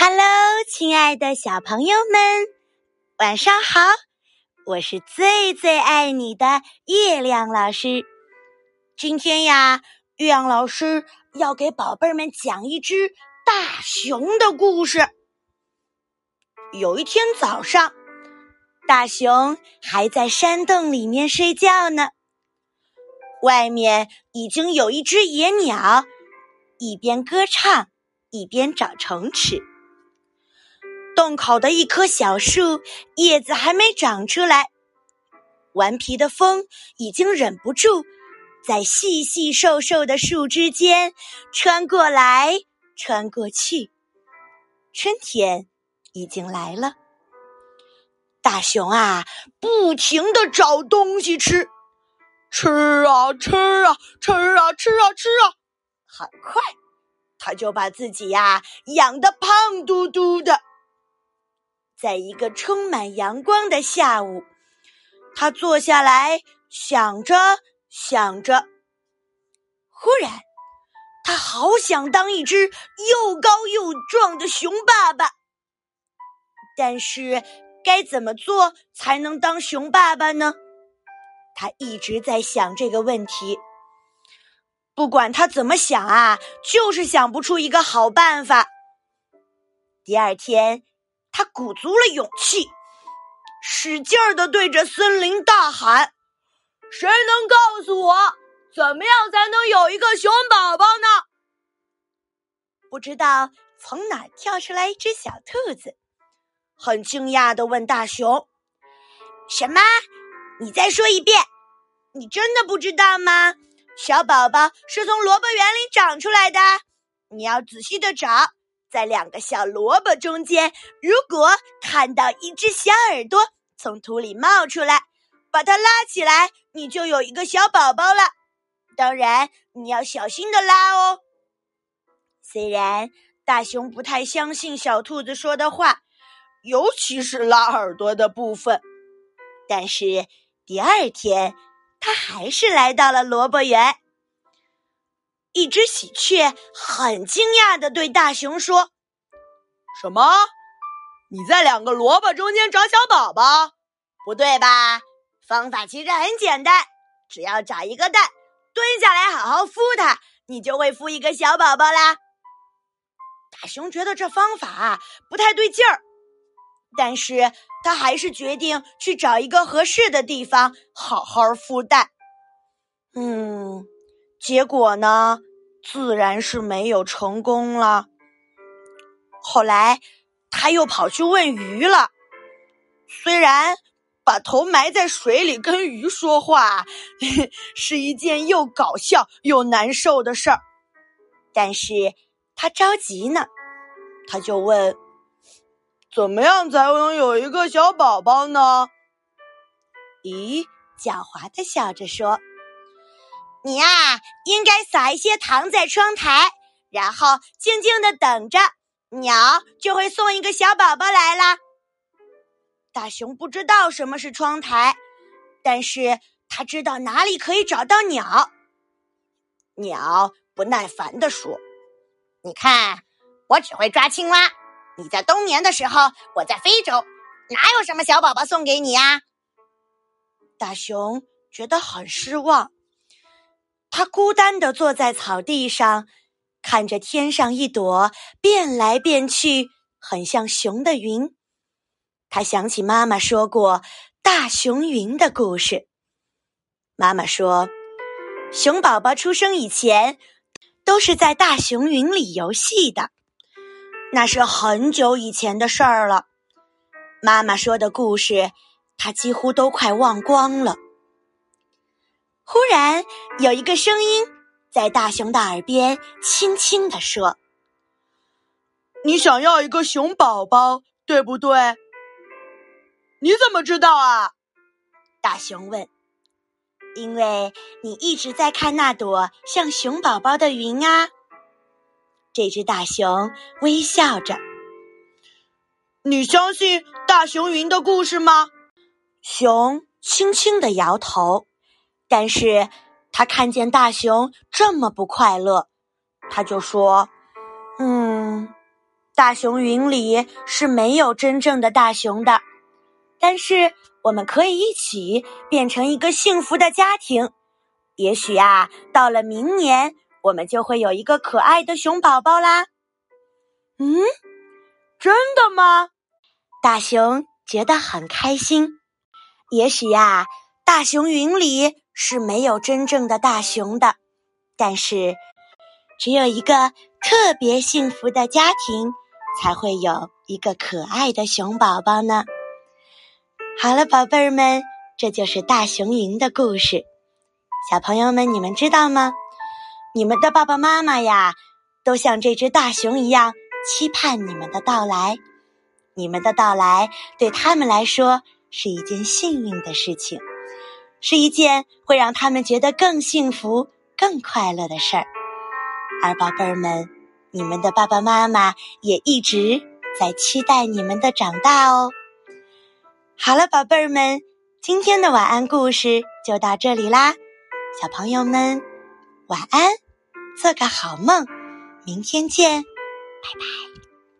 Hello，亲爱的小朋友们，晚上好！我是最最爱你的月亮老师。今天呀，月亮老师要给宝贝儿们讲一只大熊的故事。有一天早上，大熊还在山洞里面睡觉呢。外面已经有一只野鸟，一边歌唱，一边找虫吃。洞口的一棵小树叶子还没长出来，顽皮的风已经忍不住在细细瘦瘦的树枝间穿过来穿过去。春天已经来了，大熊啊，不停的找东西吃，吃啊吃啊吃啊吃啊吃啊，很快他就把自己呀养得胖嘟嘟的。在一个充满阳光的下午，他坐下来想着想着。忽然，他好想当一只又高又壮的熊爸爸。但是，该怎么做才能当熊爸爸呢？他一直在想这个问题。不管他怎么想啊，就是想不出一个好办法。第二天。他鼓足了勇气，使劲儿的对着森林大喊：“谁能告诉我，怎么样才能有一个熊宝宝呢？”不知道从哪跳出来一只小兔子，很惊讶的问大熊：“什么？你再说一遍？你真的不知道吗？小宝宝是从萝卜园里长出来的，你要仔细的找。”在两个小萝卜中间，如果看到一只小耳朵从土里冒出来，把它拉起来，你就有一个小宝宝了。当然，你要小心的拉哦。虽然大熊不太相信小兔子说的话，尤其是拉耳朵的部分，但是第二天，他还是来到了萝卜园。一只喜鹊很惊讶的对大熊说：“什么？你在两个萝卜中间找小宝宝？不对吧？方法其实很简单，只要找一个蛋，蹲下来好好孵它，你就会孵一个小宝宝啦。”大熊觉得这方法不太对劲儿，但是他还是决定去找一个合适的地方好好孵蛋。嗯。结果呢，自然是没有成功了。后来，他又跑去问鱼了。虽然把头埋在水里跟鱼说话 是一件又搞笑又难受的事儿，但是他着急呢。他就问：“怎么样才能有一个小宝宝呢？”鱼狡猾的笑着说。你呀，应该撒一些糖在窗台，然后静静的等着，鸟就会送一个小宝宝来啦。大熊不知道什么是窗台，但是他知道哪里可以找到鸟。鸟不耐烦地说：“你看，我只会抓青蛙。你在冬眠的时候，我在非洲，哪有什么小宝宝送给你呀？”大熊觉得很失望。他孤单的坐在草地上，看着天上一朵变来变去、很像熊的云。他想起妈妈说过大熊云的故事。妈妈说，熊宝宝出生以前都是在大熊云里游戏的，那是很久以前的事儿了。妈妈说的故事，他几乎都快忘光了。忽然有一个声音在大熊的耳边轻轻地说：“你想要一个熊宝宝，对不对？”你怎么知道啊？大熊问。“因为你一直在看那朵像熊宝宝的云啊。”这只大熊微笑着。“你相信大熊云的故事吗？”熊轻轻的摇头。但是他看见大熊这么不快乐，他就说：“嗯，大熊云里是没有真正的大熊的，但是我们可以一起变成一个幸福的家庭。也许啊，到了明年，我们就会有一个可爱的熊宝宝啦。嗯，真的吗？大熊觉得很开心。也许呀，大熊云里是没有真正的大熊的，但是只有一个特别幸福的家庭，才会有一个可爱的熊宝宝呢。好了，宝贝儿们，这就是大熊云的故事。小朋友们，你们知道吗？你们的爸爸妈妈呀，都像这只大熊一样期盼你们的到来。你们的到来对他们来说是一件幸运的事情，是一件会让他们觉得更幸福、更快乐的事儿。而宝贝儿们，你们的爸爸妈妈也一直在期待你们的长大哦。好了，宝贝儿们，今天的晚安故事就到这里啦。小朋友们，晚安，做个好梦，明天见，拜拜。